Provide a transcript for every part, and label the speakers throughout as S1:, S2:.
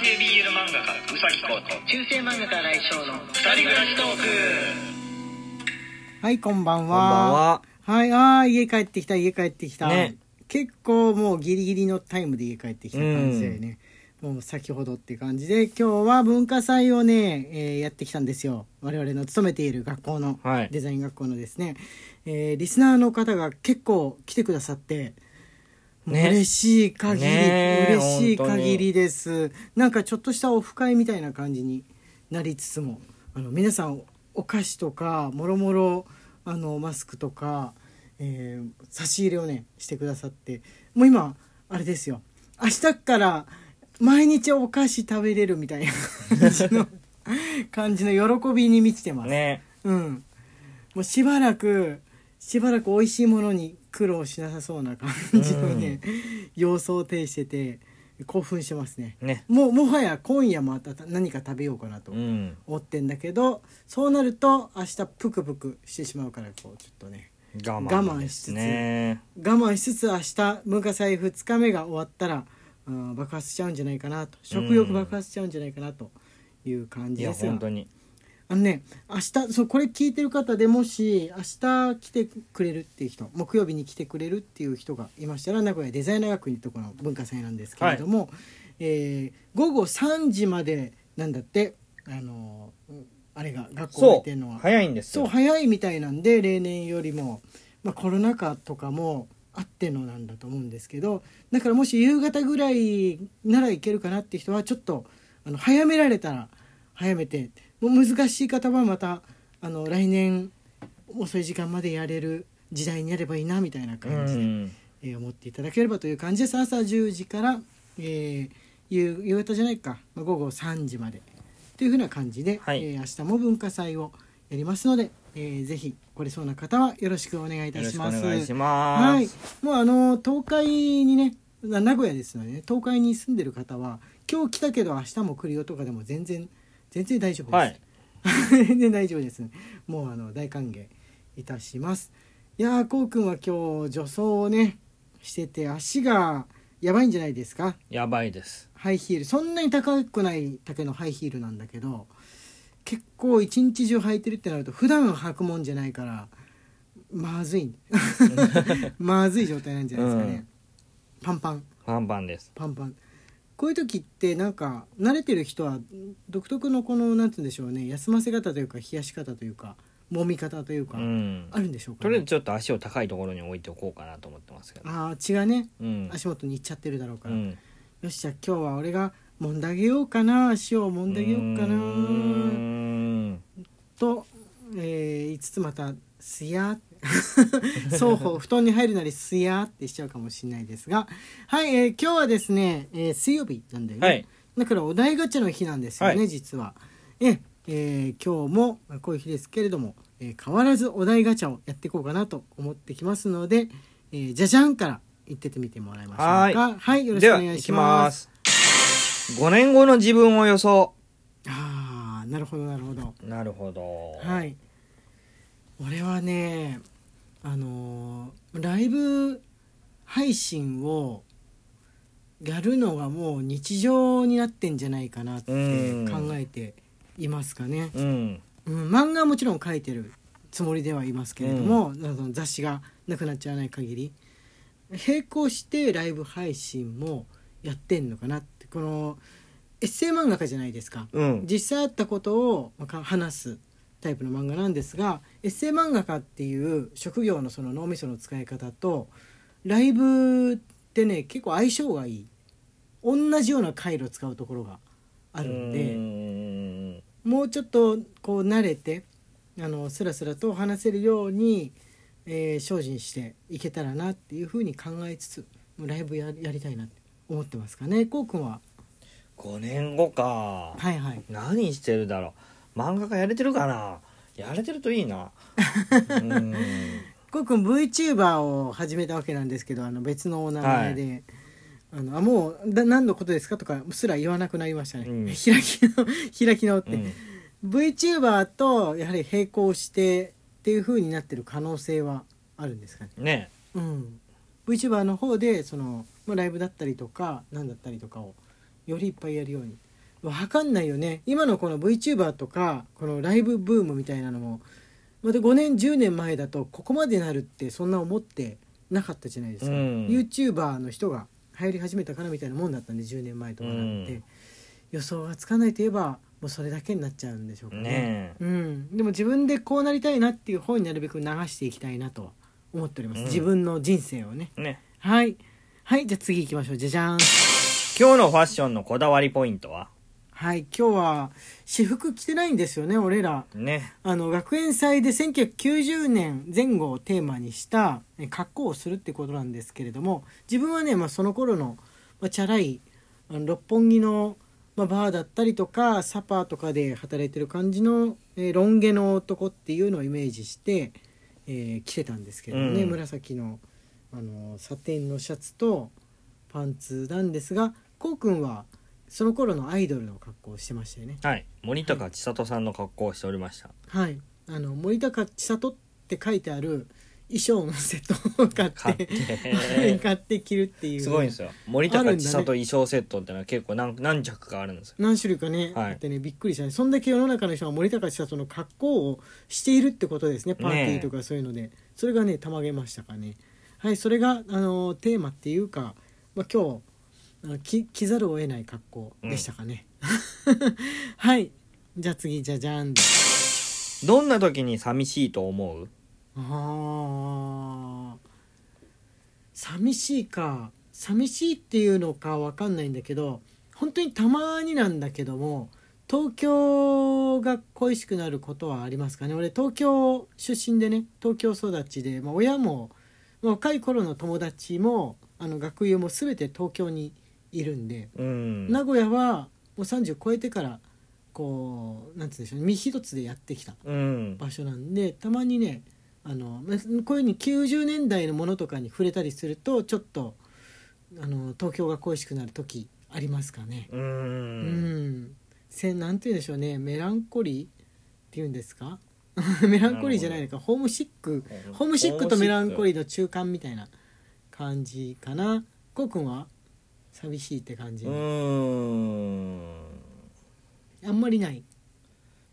S1: 系 BL 漫画家うさぎこと
S2: 中世漫画家来翔の
S1: 二人暮らしトーク
S2: はいこんばん
S3: こんばん
S2: は。
S3: は。
S2: はいあー家帰ってきた家帰ってきた、
S3: ね。
S2: 結構もうギリギリのタイムで家帰ってきた感じだよね、もう先ほどっていう感じで今日は文化祭をね、えーやってきたんですよ。我々の勤めている学校の、
S3: はい。
S2: デザイン学校のですね、えーリスナーの方が結構来てくださって
S3: ね。
S2: 嬉しい限り、
S3: ね。
S2: 嬉しい限りです。なんかちょっとしたオフ会みたいな感じになりつつもあの皆さんお菓子とかもろもろあのマスクとか、えー差し入れをねしてくださってもう今あれですよ。明日から毎日お菓子食べれるみたいな感じの 感じの喜びに満ちてます。
S3: ね。
S2: うん、もうしばらくしばらく美味しいものに苦労しなさそうな感じのね、様相を呈してて興奮してますね
S3: ね。
S2: もうもはや今夜また何か食べようかなと
S3: うん。
S2: 思ってんだけどそうなると明日プクプクしてしまうからこうちょっとね
S3: 我
S2: 我慢しつつ。我慢しつつ明日文化祭2日目が終わったらあー爆発しちゃうんじゃないかなと食欲爆発しちゃうんじゃないかなという感じですが
S3: 本当に。
S2: あのね明日そうこれ聞いてる方でもし明日来てくれるっていう人木曜日に来てくれるっていう人がいましたら名古屋デザイナー学院ところの文化祭なんですけれども、えー午後3時までなんだってあのうんあれが学校が
S3: そ
S2: 出てるのは
S3: う。早いんです
S2: そう
S3: よ。
S2: 早いみたいなんで例年よりも、まあ、コロナ禍とかもあってのなんだと思うんですけどだからもし夕方ぐらいならいけるかなって人はちょっとあの早められたら早めてもう難しい方はまたあの来年遅い時間までやれる時代になればいいなみたいな
S3: う
S2: 感じで、
S3: ん。
S2: えー思っていただければという感じです朝10時から、えー夕夕方じゃないか、まあ、午後3時までというふうな感じで、
S3: はい
S2: えー明日も文化祭をやりますので、えーぜひ来れそうな方はよろしくお願いいた
S3: し
S2: ます。
S3: 願いし
S2: はい
S3: ます。、
S2: もうあの東海にねな名古屋ですので、ね、東海に住んでる方は今日来たけど明日も来るよとかでも全然全然大丈夫です。
S3: はい。
S2: 全然大丈夫です。もうあの大歓迎いたします。いやーこうくんは今日助走をねしてて足がやばいんじゃないですか？
S3: やばいです。
S2: ハイヒールそんなに高くない丈のハイヒールなんだけど結構一日中履いてるってなると普段履くもんじゃないからまずい まずい状態なんじゃないですかね、パンパン
S3: パンパンです。
S2: パンパンこういう時ってなんか慣れてる人は独特のこのなんつうんでしょうね休ませ方というか冷やし方というか揉み方というか、
S3: うん。
S2: あるんでしょうか、
S3: とりあえずちょっと足を高いところに置いておこうかなと思ってますけど。
S2: ああ血がね
S3: うん。
S2: 足元に行っちゃってるだろうから、
S3: うん。
S2: よしじゃあ今日は俺が揉んであげようかな足を揉んであげようかなんと、えー言いつつまた「すや」双方布団に入るなり「すや」ってしちゃうかもしれないですがはい、えー今日はですね、えー水曜日なんだよね、
S3: はい。
S2: だからお題ガチャの日なんですよね、
S3: はい
S2: 実は。ええー今日もまあこういう日ですけれども、えー変わらずお題ガチャをやっていこうかなと思ってきますので、えーじゃじゃんから言ってってみてもらいましょうか。はい、よろしくお願いしま。
S3: す。5年後の自分を予想。
S2: ああ、なるほどなるほど。
S3: なるほど。
S2: はい。俺はね、あのーライブ配信をやるのがもう日常になってんじゃないかなって考えていますかね。
S3: うん。
S2: うん、漫画はもちろん書いてるつもりではいますけれども、その雑誌がなくなっちゃわない限り並行してライブ配信もやってんのかなってこのエッセイ漫画家じゃないですか、
S3: うん。
S2: 実際あったことをまあ話すタイプの漫画なんですがエッセイ漫画家っていう職業のその脳みその使い方とライブってね結構相性がいい同じような回路を使うところがあるんで。
S3: うん
S2: もうちょっとこう慣れてあのスラスラと話せるように、えー精進していけたらなっていうふうに考えつつもうライブややりたいなって思ってますかねこうくんは
S3: 5年後か。
S2: はいはい
S3: 何してるだろう漫画家やれてるかな？やれてるといいな。うん。
S2: こうくん VTuber を始めたわけなんですけどあの別のお名前で、あのあもうだ何のことですかとかすら言わなくなりましたね、
S3: うん。
S2: 開きの開き直って、
S3: うん。
S2: VTuber とやはり並行してっていう風になってる可能性はあるんですかね？
S3: ね。
S2: うん、VTuber の方でその、まあ、ライブだったりとか何だったりとかをよりいっぱいやるようにわかんないよね。今のこの VTuber とかこのライブブームみたいなのもまた5年10年前だとここまでなるってそんな思ってなかったじゃないですか、
S3: うん。
S2: YouTuber の人が流行り始めたからみたいなもんだったんで10年前とかなんて、
S3: うん。
S2: 予想がつかないといえばもうそれだけになっちゃうんでしょうかね。
S3: ねえ。
S2: うん、でも自分でこうなりたいなっていう方になるべく流していきたいなとは思っております、
S3: うん。
S2: 自分の人生をね。
S3: ね。
S2: はい。はいじゃあ次行きましょう。じゃじゃーん。
S3: 今日のファッションのこだわりポイントは？
S2: はい今日は私服着てないんですよね俺ら。
S3: ね。
S2: あの学園祭で1990年前後をテーマにしたえ格好をするってことなんですけれども自分はね、まあ、その頃の、まあ、チャラいあの六本木の、まあ、バーだったりとかサパーとかで働いてる感じの、えーロン毛の男っていうのをイメージして、えー着てたんですけれどもね、
S3: うん。
S2: 紫のあのサテンのシャツとパンツなんですがこうくんはその頃のアイドルの格好をしてましたよね。
S3: はい。森高千里さんの格好をしておりました。
S2: はい、あの森高千里って書いてある衣装のセットを買
S3: 買
S2: って
S3: って。
S2: 買って着るっていう。
S3: すごいんですよ。森高千里衣装セットってのは結構何何着かあるんですよ。
S2: 何種類かね、
S3: はい。
S2: あってねびっくりしたね。そんだけ世の中の人が森高千里の格好をしているってことですね。パーティーとかそういうので、それがねたまげましたかね。はい。それがあのテーマっていうか、まあ、今日着着ざるを得ない格好でしたかね、はい。じゃあ次じゃじゃん。
S3: どんな時に寂しいと思う？
S2: あー。寂しいか。寂しいっていうのかわかんないんだけど本当にたまになんだけども東京が恋しくなることはありますかね。俺東京出身でね東京育ちで、まあ、親も、まあ若い頃の友達もあの学友も全て東京にいるんで、
S3: うん。
S2: 名古屋はもう30超えてからこうなんつうんでしょうね身一つでやってきた
S3: うん。
S2: 場所なんでたまにねあのまあこういうふうに90年代のものとかに触れたりするとちょっとあの東京が恋しくなる時ありますかね。
S3: う
S2: うん。ん、せなんて言うんでしょうね。メランコリーっていうんですか？メランコリーじゃないのか。ホームシック。ホームシックとメランコリーの中間みたいな感じかな。こうくんは？寂しいって感じ、
S3: うーん。
S2: あんまりない。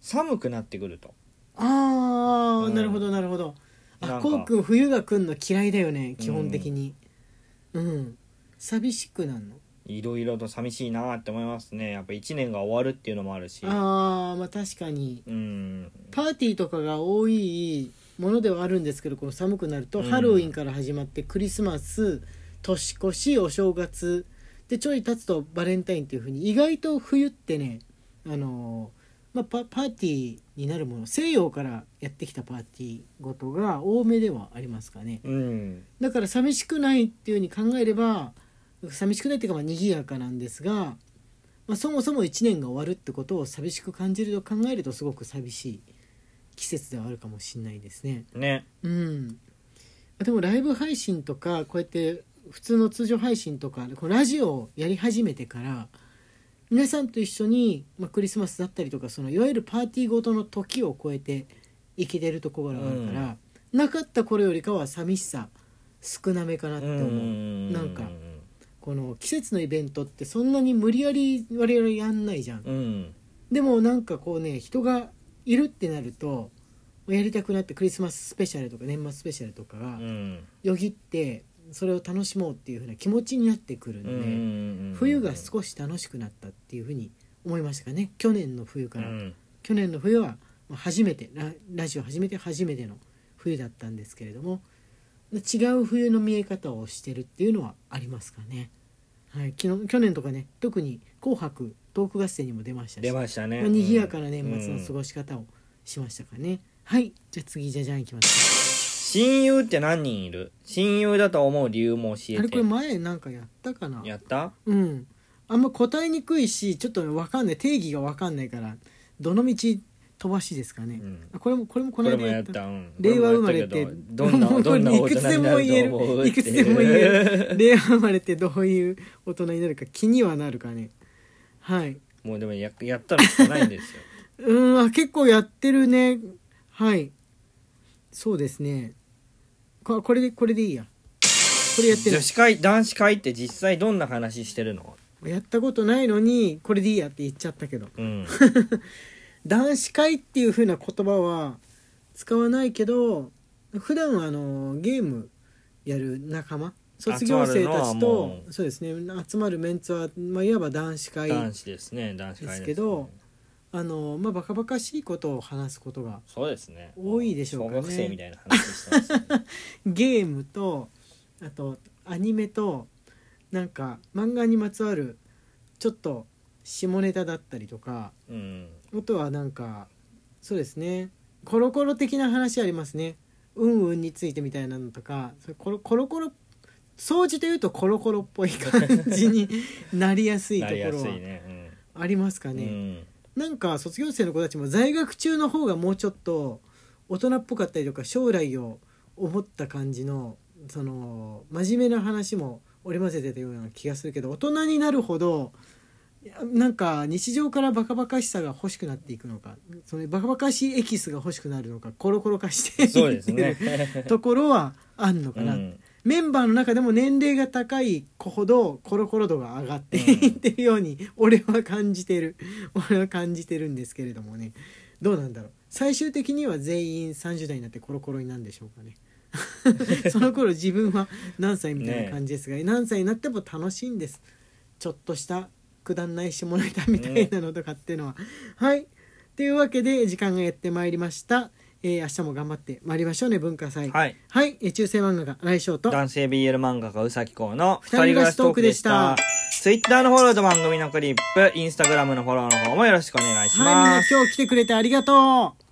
S3: 寒くなってくると。
S2: ああ、
S3: うん。
S2: なるほどなるほど。あこうくん冬が来んの嫌いだよね基本的に。うん、寂しくなんの？
S3: いろいろと寂しいなって思いますね。やっぱ1年が終わるっていうのもあるし。
S2: ああまあ確かに。
S3: うん。
S2: パーティーとかが多いものではあるんですけどこの寒くなると、
S3: うん。
S2: ハロウィンから始まってクリスマス年越しお正月でちょい経つとバレンタインっていう風に意外と冬ってねあのーまあ、パパーティーになるもの西洋からやってきたパーティーごとが多めではありますかね。
S3: うん。
S2: だから寂しくないっていう風に考えれば寂しくないっていうかまあ賑やかなんですが、まあ、そもそも1年が終わるってことを寂しく感じると考えるとすごく寂しい季節ではあるかもしれないですね。
S3: ね。
S2: うん、でもライブ配信とかこうやって普通の通常配信とかこうラジオをやり始めてから皆さんと一緒に、まあ、クリスマスだったりとかそのいわゆるパーティーごとの時を超えて生きてるところがあるから、なかった頃よりかは寂しさ少なめかなって思う。
S3: ん
S2: なんかこの季節のイベントってそんなに無理やり我々やんないじゃん。
S3: うん
S2: でもなんかこうね人がいるってなるとやりたくなってクリスマススペシャルとか年末スペシャルとかが
S3: うん
S2: よぎってそれを楽しもうっていう風な気持ちになってくるんで、
S3: うん
S2: 冬が少し楽しくなったっていう風に思いましたかね去年の冬から、
S3: うん。
S2: 去年の冬はまあ初めてララジオ始めて初めての冬だったんですけれども違う冬の見え方をしてるっていうのはありますかね。はい、昨日去年とかね特に「紅白」トーク合戦にも出ましたし
S3: 出ましたね。
S2: まあ、賑やかな年末の過ごし方をしましたかね、はいじゃあ次じゃじゃんいきます
S3: 親友って何人いる？親友だと思う理由も教え
S2: あれこれ
S3: て
S2: 前なんかやったかな？
S3: やった？
S2: うん。あんま答えにくいしちょっとわかんない。定義がわかんないからどの道飛ばしですかね、
S3: うん。
S2: あこれもこれもこの間やっ
S3: た。た。うん。
S2: 令和生まれって
S3: どどんなどんな 大人になると思う？
S2: いくつでも言える 令和生まれてどういう大人になるか気にはなるかね。はい。
S3: もうでもややったらしかないんですよ。
S2: うんあ結構やってるね。はい。そうですねここれでこれでいいやこれやってる。
S3: 女子会男子会って実際どんな話してるの？
S2: やったことないのにこれでいいやって言っちゃったけど。
S3: うん。
S2: 男子会っていう風な言葉は使わないけど普段はあのゲームやる仲間？卒業生たちと
S3: も
S2: そうですね。集まるメンツは、まあ、いわば男子会
S3: 男子ですね。男子会
S2: ですけどあのまあバカバカしいことを話すことが
S3: そうですね。
S2: 多いでしょうかね。
S3: 小学生みたいな話してますね。
S2: ゲームとあとアニメとなんか漫画にまつわるちょっと下ネタだったりとか
S3: うん。
S2: あとはなんかそうですね。コロコロ的な話ありますね。うんうんについてみたいなのとかそれコロコロコロ掃除というとコロコロっぽい感じになりやすいと
S3: なりや
S2: ころは
S3: すいね。
S2: ありますか
S3: うん。
S2: ね。なんか卒業生の子たちも在学中の方がもうちょっと大人っぽかったりとか将来を思った感じのその真面目な話も織り交ぜてたような気がするけど大人になるほどなんか日常からバカバカしさが欲しくなっていくのかそのバカバカしいエキスが欲しくなるのかコロコロ化して
S3: そうです
S2: る
S3: ね
S2: ところはあんのかな、
S3: うん
S2: メンバーの中でも年齢が高い子ほどコロコロ度が上がっていってるように俺は感じてる。俺は感じてるんですけれどもね。どうなんだろう。最終的には全員30代になってコロコロになるんでしょうかね。その頃自分は何歳みたいな感じですが、何歳になっても楽しいんです。ちょっとしたくだんない下ネタみたいなのとかっていうのは、はい。というわけで時間がやってまいりました、えー明日も頑張ってまいりましょうね文化祭。
S3: はい。
S2: はい、えー中世漫画家来翔と。
S3: 男性 BL 漫画家うさきこうの
S2: 二人暮らしトークでした。
S3: ツイッターのフォローと番組のクリップインスタグラムのフォローの方もよろしくお願いします、
S2: 今日来てくれてありがとう